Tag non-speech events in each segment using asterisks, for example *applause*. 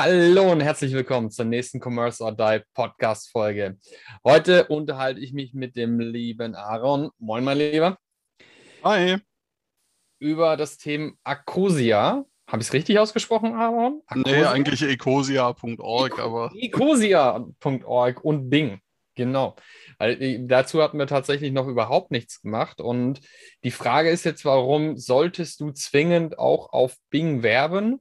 Hallo und herzlich willkommen zur nächsten Commerce or Die Podcast Folge. Heute unterhalte ich mich mit dem lieben Aaron. Moin, mein Lieber. Hi. Über das Thema Akosia. Habe ich es richtig ausgesprochen, Aaron? Akosia? Nee, eigentlich ecosia.org, aber. Ecosia.org und Bing. Genau. Äh, dazu hatten wir tatsächlich noch überhaupt nichts gemacht. Und die Frage ist jetzt, warum solltest du zwingend auch auf Bing werben?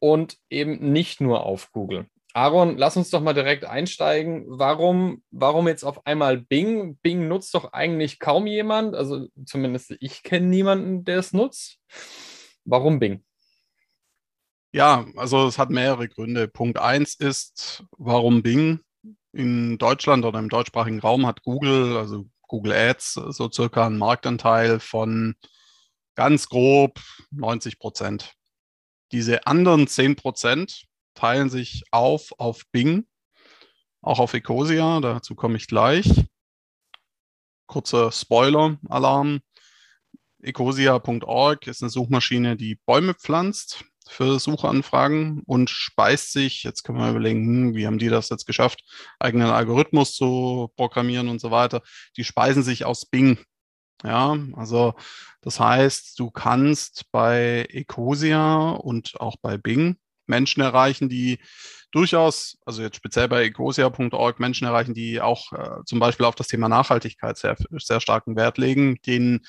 Und eben nicht nur auf Google. Aaron, lass uns doch mal direkt einsteigen. Warum, warum jetzt auf einmal Bing? Bing nutzt doch eigentlich kaum jemand. Also zumindest ich kenne niemanden, der es nutzt. Warum Bing? Ja, also es hat mehrere Gründe. Punkt eins ist, warum Bing? In Deutschland oder im deutschsprachigen Raum hat Google, also Google Ads, so circa einen Marktanteil von ganz grob 90 Prozent. Diese anderen 10% teilen sich auf auf Bing, auch auf Ecosia, dazu komme ich gleich. Kurzer Spoiler-Alarm. Ecosia.org ist eine Suchmaschine, die Bäume pflanzt für Suchanfragen und speist sich, jetzt können wir überlegen, hm, wie haben die das jetzt geschafft, eigenen Algorithmus zu programmieren und so weiter. Die speisen sich aus Bing. Ja, also das heißt, du kannst bei Ecosia und auch bei Bing Menschen erreichen, die durchaus, also jetzt speziell bei ecosia.org Menschen erreichen, die auch äh, zum Beispiel auf das Thema Nachhaltigkeit sehr, sehr starken Wert legen, denen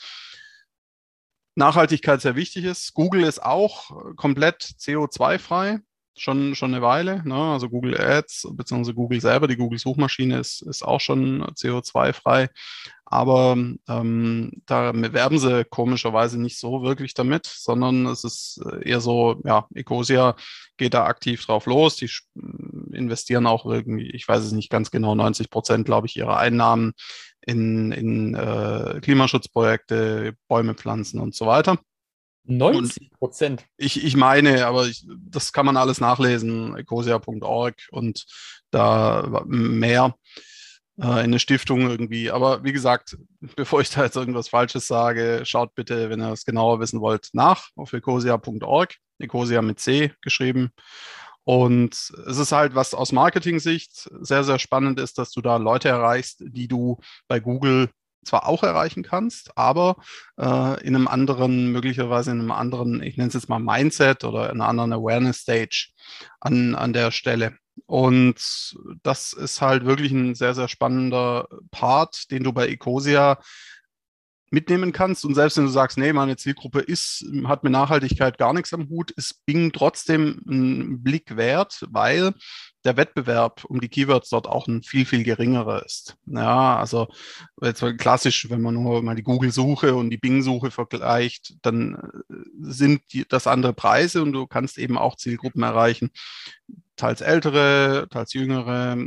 Nachhaltigkeit sehr wichtig ist. Google ist auch komplett CO2-frei schon, schon eine Weile. Ne? Also Google Ads bzw. Google selber, die Google-Suchmaschine ist, ist auch schon CO2-frei. Aber ähm, da werben sie komischerweise nicht so wirklich damit, sondern es ist eher so, ja, Ecosia geht da aktiv drauf los. Die investieren auch irgendwie, ich weiß es nicht ganz genau, 90 Prozent, glaube ich, ihrer Einnahmen in, in äh, Klimaschutzprojekte, Bäume pflanzen und so weiter. 90 Prozent. Ich, ich meine, aber ich, das kann man alles nachlesen, ecosia.org und da mehr äh, in der Stiftung irgendwie. Aber wie gesagt, *laughs* bevor ich da jetzt irgendwas Falsches sage, schaut bitte, wenn ihr es genauer wissen wollt, nach auf ecosia.org. Ecosia mit C geschrieben. Und es ist halt, was aus Marketing-Sicht sehr, sehr spannend ist, dass du da Leute erreichst, die du bei Google zwar auch erreichen kannst, aber äh, in einem anderen, möglicherweise in einem anderen, ich nenne es jetzt mal Mindset oder in einer anderen Awareness Stage an, an der Stelle. Und das ist halt wirklich ein sehr, sehr spannender Part, den du bei Ecosia mitnehmen kannst. Und selbst wenn du sagst, nee, meine Zielgruppe ist, hat mit Nachhaltigkeit gar nichts am Hut, ist Bing trotzdem ein Blick wert, weil der Wettbewerb um die Keywords dort auch ein viel, viel geringerer ist. Ja, also jetzt klassisch, wenn man nur mal die Google-Suche und die Bing-Suche vergleicht, dann äh, sind die, das andere Preise und du kannst eben auch Zielgruppen erreichen. Teils ältere, teils jüngere,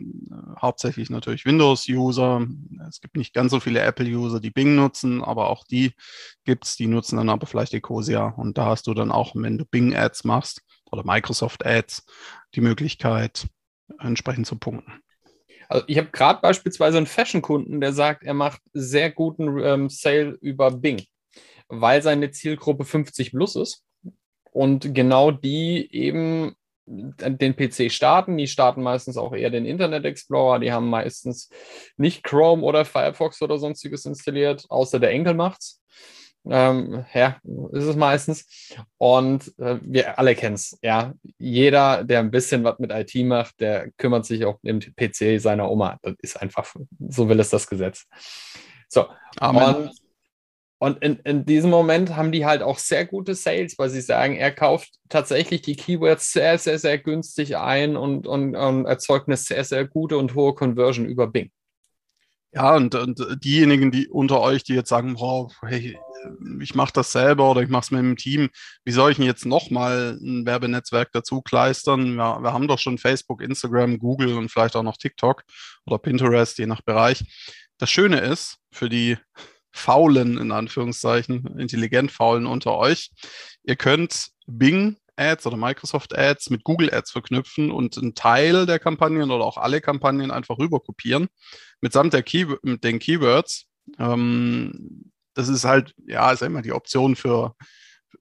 hauptsächlich natürlich Windows-User. Es gibt nicht ganz so viele Apple-User, die Bing nutzen, aber auch die gibt es, die nutzen dann aber vielleicht Ecosia. Und da hast du dann auch, wenn du Bing-Ads machst oder Microsoft-Ads, die Möglichkeit, entsprechend zu punkten. Also ich habe gerade beispielsweise einen Fashion-Kunden, der sagt, er macht sehr guten ähm, Sale über Bing, weil seine Zielgruppe 50 plus ist und genau die eben den PC starten. Die starten meistens auch eher den Internet Explorer. Die haben meistens nicht Chrome oder Firefox oder sonstiges installiert, außer der Enkel macht's. Ähm, ja, ist es meistens. Und äh, wir alle kennen es. Ja, jeder, der ein bisschen was mit IT macht, der kümmert sich auch im PC seiner Oma. Das ist einfach, so will es das Gesetz. So. Amen. Und, und in, in diesem Moment haben die halt auch sehr gute Sales, weil sie sagen, er kauft tatsächlich die Keywords sehr, sehr, sehr günstig ein und, und, und erzeugt eine sehr, sehr gute und hohe Conversion über Bing. Ja, und, und diejenigen, die unter euch, die jetzt sagen, oh, hey, ich mache das selber oder ich mache es mit dem Team, wie soll ich denn jetzt nochmal ein Werbenetzwerk dazu kleistern? Wir, wir haben doch schon Facebook, Instagram, Google und vielleicht auch noch TikTok oder Pinterest, je nach Bereich das Schöne ist, für die faulen, in Anführungszeichen, intelligent faulen unter euch, ihr könnt Bing Ads oder Microsoft Ads mit Google Ads verknüpfen und einen Teil der Kampagnen oder auch alle Kampagnen einfach rüber kopieren, mitsamt der Key mit den Keywords. Ähm, das ist halt, ja, ist immer die Option für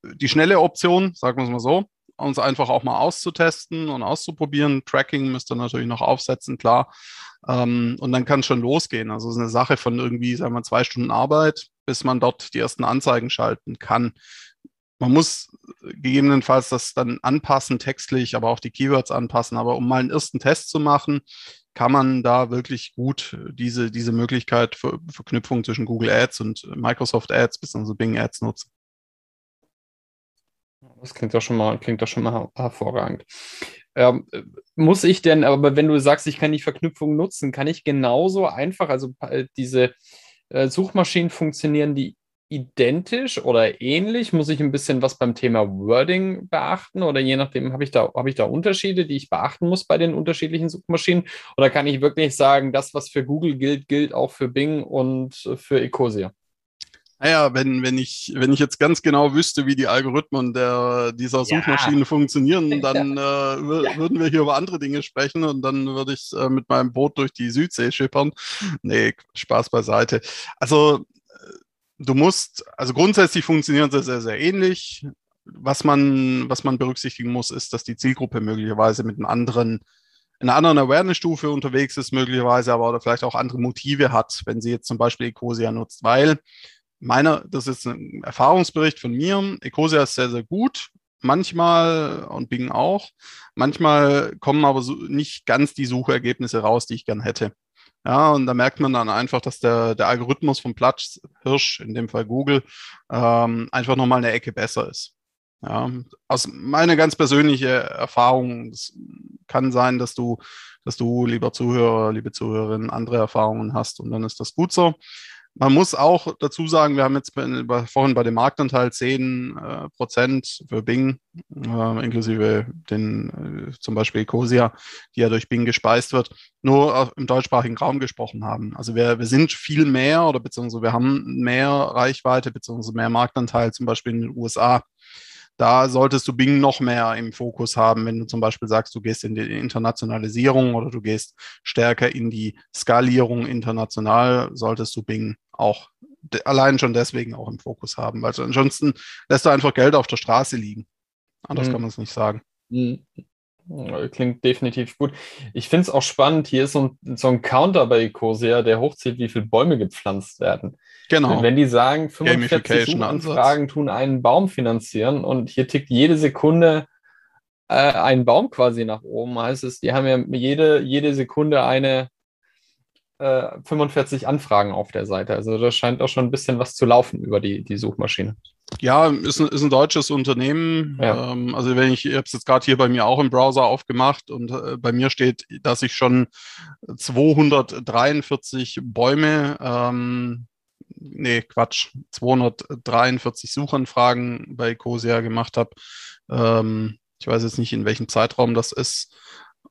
die schnelle Option, sagen wir es mal so, uns einfach auch mal auszutesten und auszuprobieren. Tracking müsst ihr natürlich noch aufsetzen, klar. Ähm, und dann kann es schon losgehen. Also es ist eine Sache von irgendwie, sagen wir, zwei Stunden Arbeit, bis man dort die ersten Anzeigen schalten kann. Man muss gegebenenfalls das dann anpassen, textlich, aber auch die Keywords anpassen. Aber um mal einen ersten Test zu machen, kann man da wirklich gut diese, diese Möglichkeit für Verknüpfung zwischen Google Ads und Microsoft Ads bzw. Bing Ads nutzen. Das klingt doch schon mal, klingt doch schon mal hervorragend. Ähm, muss ich denn, aber wenn du sagst, ich kann die Verknüpfung nutzen, kann ich genauso einfach, also äh, diese äh, Suchmaschinen funktionieren die identisch oder ähnlich? Muss ich ein bisschen was beim Thema Wording beachten oder je nachdem habe ich da habe ich da Unterschiede, die ich beachten muss bei den unterschiedlichen Suchmaschinen oder kann ich wirklich sagen, das was für Google gilt, gilt auch für Bing und für Ecosia? Naja, wenn, wenn, ich, wenn ich jetzt ganz genau wüsste, wie die Algorithmen der, dieser Suchmaschinen ja. funktionieren, dann ja. äh, würden wir hier über andere Dinge sprechen und dann würde ich äh, mit meinem Boot durch die Südsee schippern. Nee, Spaß beiseite. Also äh, du musst, also grundsätzlich funktionieren sie sehr, sehr ähnlich. Was man, was man berücksichtigen muss, ist, dass die Zielgruppe möglicherweise mit einem anderen in einer anderen Awareness-Stufe unterwegs ist, möglicherweise aber oder vielleicht auch andere Motive hat, wenn sie jetzt zum Beispiel Ecosia nutzt, weil meiner, das ist ein Erfahrungsbericht von mir. Ecosia ist sehr, sehr gut. Manchmal und Bing auch. Manchmal kommen aber so nicht ganz die Suchergebnisse raus, die ich gern hätte. Ja, und da merkt man dann einfach, dass der, der Algorithmus vom Platzhirsch, in dem Fall Google, ähm, einfach nochmal eine Ecke besser ist. Ja, aus meiner ganz persönliche Erfahrung, es kann sein, dass du, dass du, lieber Zuhörer, liebe Zuhörerin, andere Erfahrungen hast und dann ist das gut so. Man muss auch dazu sagen, wir haben jetzt bei, vorhin bei dem Marktanteil 10 äh, Prozent für Bing, äh, inklusive den äh, zum Beispiel Ecosia, die ja durch Bing gespeist wird, nur im deutschsprachigen Raum gesprochen haben. Also wir, wir sind viel mehr oder beziehungsweise wir haben mehr Reichweite beziehungsweise mehr Marktanteil zum Beispiel in den USA. Da solltest du Bing noch mehr im Fokus haben, wenn du zum Beispiel sagst, du gehst in die Internationalisierung oder du gehst stärker in die Skalierung international, solltest du Bing auch allein schon deswegen auch im Fokus haben, weil ansonsten lässt du einfach Geld auf der Straße liegen. Anders mhm. kann man es nicht sagen. Mhm. Klingt definitiv gut. Ich finde es auch spannend, hier ist so ein, so ein Counter bei Ecosia, der hochzählt, wie viele Bäume gepflanzt werden. Genau. Wenn die sagen, 45 Suchanfragen tun einen Baum finanzieren und hier tickt jede Sekunde äh, ein Baum quasi nach oben, heißt es, die haben ja jede, jede Sekunde eine äh, 45 Anfragen auf der Seite. Also da scheint auch schon ein bisschen was zu laufen über die, die Suchmaschine. Ja, ist ein, ist ein deutsches Unternehmen. Ja. Ähm, also wenn ich, ich habe es jetzt gerade hier bei mir auch im Browser aufgemacht und äh, bei mir steht, dass ich schon 243 Bäume, ähm, nee, Quatsch, 243 Suchanfragen bei Cosia gemacht habe. Ähm, ich weiß jetzt nicht, in welchem Zeitraum das ist.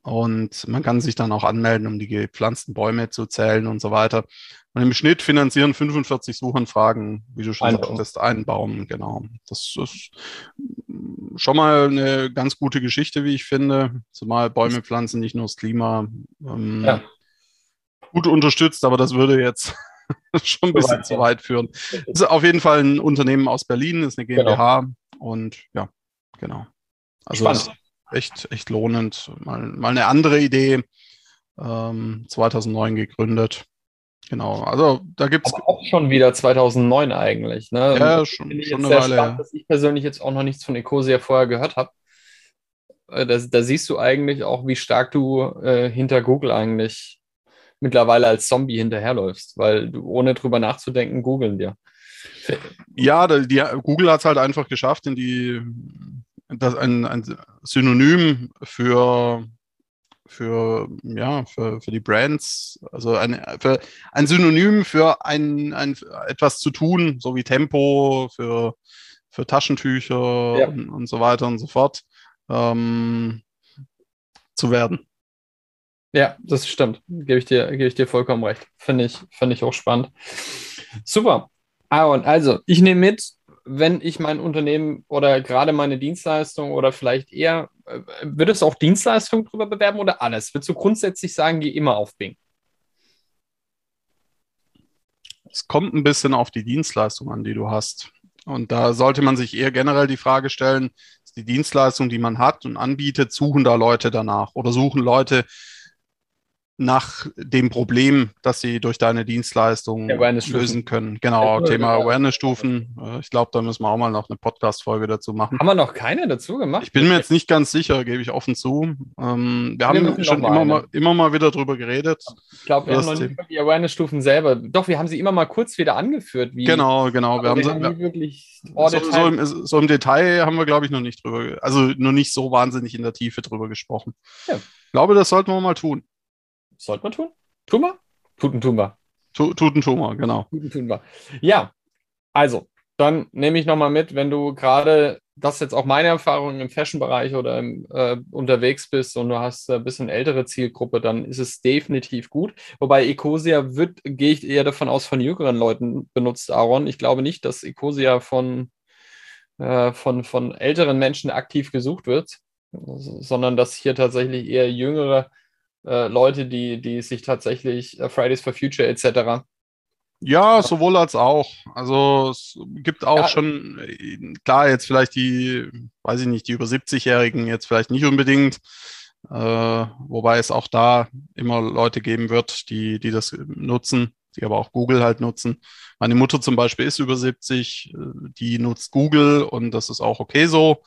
Und man kann sich dann auch anmelden, um die gepflanzten Bäume zu zählen und so weiter. Und im Schnitt finanzieren 45 Suchanfragen, wie du schon ein sagtest, Baum. einen Baum, genau. Das ist schon mal eine ganz gute Geschichte, wie ich finde. Zumal Bäume pflanzen nicht nur das Klima ähm, ja. gut unterstützt, aber das würde jetzt *laughs* schon ein bisschen zu weit führen. Das ist auf jeden Fall ein Unternehmen aus Berlin, ist eine GmbH genau. und ja, genau. Also Spannend echt, echt lohnend. Mal, mal eine andere Idee. Ähm, 2009 gegründet. Genau, also da gibt es. Auch schon wieder 2009 eigentlich. Ne? Ja, schon, schon eine Weile. Spannend, dass ich persönlich jetzt auch noch nichts von Ecosia vorher gehört habe. Äh, da, da, siehst du eigentlich auch, wie stark du äh, hinter Google eigentlich mittlerweile als Zombie hinterherläufst, weil du ohne drüber nachzudenken googeln dir. Ja, die, Google hat es halt einfach geschafft, in die das ein, ein Synonym für, für, ja, für, für die Brands, also ein, für, ein Synonym für ein, ein, etwas zu tun, so wie Tempo, für, für Taschentücher ja. und, und, so weiter und so fort, ähm, zu werden. Ja, das stimmt. Gebe ich dir, gebe ich dir vollkommen recht. Finde ich, finde ich auch spannend. Super. Aaron, also ich nehme mit, wenn ich mein Unternehmen oder gerade meine Dienstleistung oder vielleicht eher, äh, wird es auch Dienstleistungen drüber bewerben oder alles? Würdest du grundsätzlich sagen, geh immer auf Bing? Es kommt ein bisschen auf die Dienstleistung an, die du hast. Und da sollte man sich eher generell die Frage stellen, ist die Dienstleistung, die man hat und anbietet, suchen da Leute danach oder suchen Leute nach dem Problem, das sie durch deine Dienstleistung lösen können. Genau, Thema Awareness-Stufen. Äh, ich glaube, da müssen wir auch mal noch eine Podcast-Folge dazu machen. Haben wir noch keine dazu gemacht? Ich bin mir jetzt nicht ganz sicher, gebe ich offen zu. Ähm, wir, wir haben schon immer mal, immer mal wieder drüber geredet. Ich glaube, wir haben noch nicht die Awareness-Stufen selber. Doch, wir haben sie immer mal kurz wieder angeführt. Wie, genau, genau. Wir haben, wir haben wirklich so, so, im, so, im, Detail haben wir, glaube ich, noch nicht drüber, also noch nicht so wahnsinnig in der Tiefe drüber gesprochen. Ja. Ich glaube, das sollten wir mal tun. Sollte man tun? Tun wir? Tuten tun wir. Tuten tun wir, genau. Tuten tun wir. Ja, also, dann nehme ich nochmal mit, wenn du gerade, das ist jetzt auch meine Erfahrung im Fashion-Bereich oder im, äh, unterwegs bist und du hast ein bisschen ältere Zielgruppe, dann ist es definitiv gut. Wobei Ecosia wird, gehe ich eher davon aus, von jüngeren Leuten benutzt, Aaron. Ich glaube nicht, dass Ecosia von, äh, von, von älteren Menschen aktiv gesucht wird, sondern dass hier tatsächlich eher jüngere äh, Leute, die, die sich tatsächlich äh, Fridays for Future etc. Ja, sowohl als auch. Also es gibt auch ja. schon, äh, klar, jetzt vielleicht die, weiß ich nicht, die über 70-Jährigen jetzt vielleicht nicht unbedingt, äh, wobei es auch da immer Leute geben wird, die, die das nutzen die aber auch Google halt nutzen. Meine Mutter zum Beispiel ist über 70, äh, die nutzt Google und das ist auch okay so,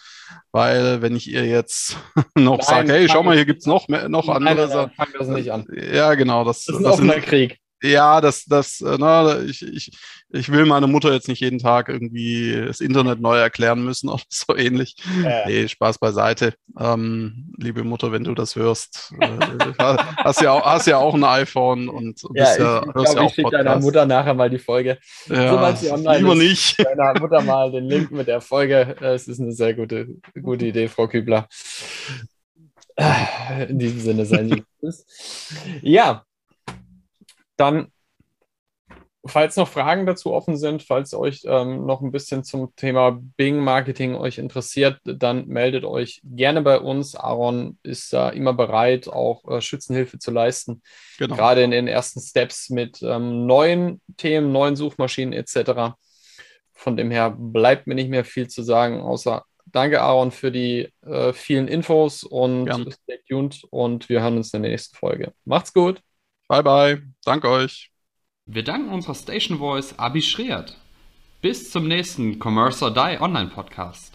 weil wenn ich ihr jetzt *laughs* noch sage, hey, schau mal, hier gibt es noch, mehr, noch andere Sachen. Fang das nicht an. Ja, genau. Das, das ist das ein offener Krieg ja, das, das, äh, na, ich, ich, ich will meine Mutter jetzt nicht jeden Tag irgendwie das Internet neu erklären müssen *laughs* oder so ähnlich. Ja. Nee, Spaß beiseite. Ähm, liebe Mutter, wenn du das hörst, äh, hast, ja auch, hast ja auch ein iPhone und bist ja, ich, ja, ich glaub, ja auch ich schicke deiner Mutter nachher mal die Folge. Ja, so, lieber nicht. *laughs* Deiner Mutter mal den Link mit der Folge. Es ist eine sehr gute, gute Idee, Frau Kübler. In diesem Sinne sein Sie. *laughs* Ja, dann, falls noch Fragen dazu offen sind, falls euch ähm, noch ein bisschen zum Thema Bing-Marketing euch interessiert, dann meldet euch gerne bei uns. Aaron ist da immer bereit, auch äh, Schützenhilfe zu leisten. Genau. Gerade in den ersten Steps mit ähm, neuen Themen, neuen Suchmaschinen etc. Von dem her bleibt mir nicht mehr viel zu sagen, außer danke, Aaron, für die äh, vielen Infos und Gern. stay tuned und wir hören uns in der nächsten Folge. Macht's gut. Bye, bye. Danke euch. Wir danken unserer Station Voice Abi Schreert. Bis zum nächsten Commerce or Die Online Podcast.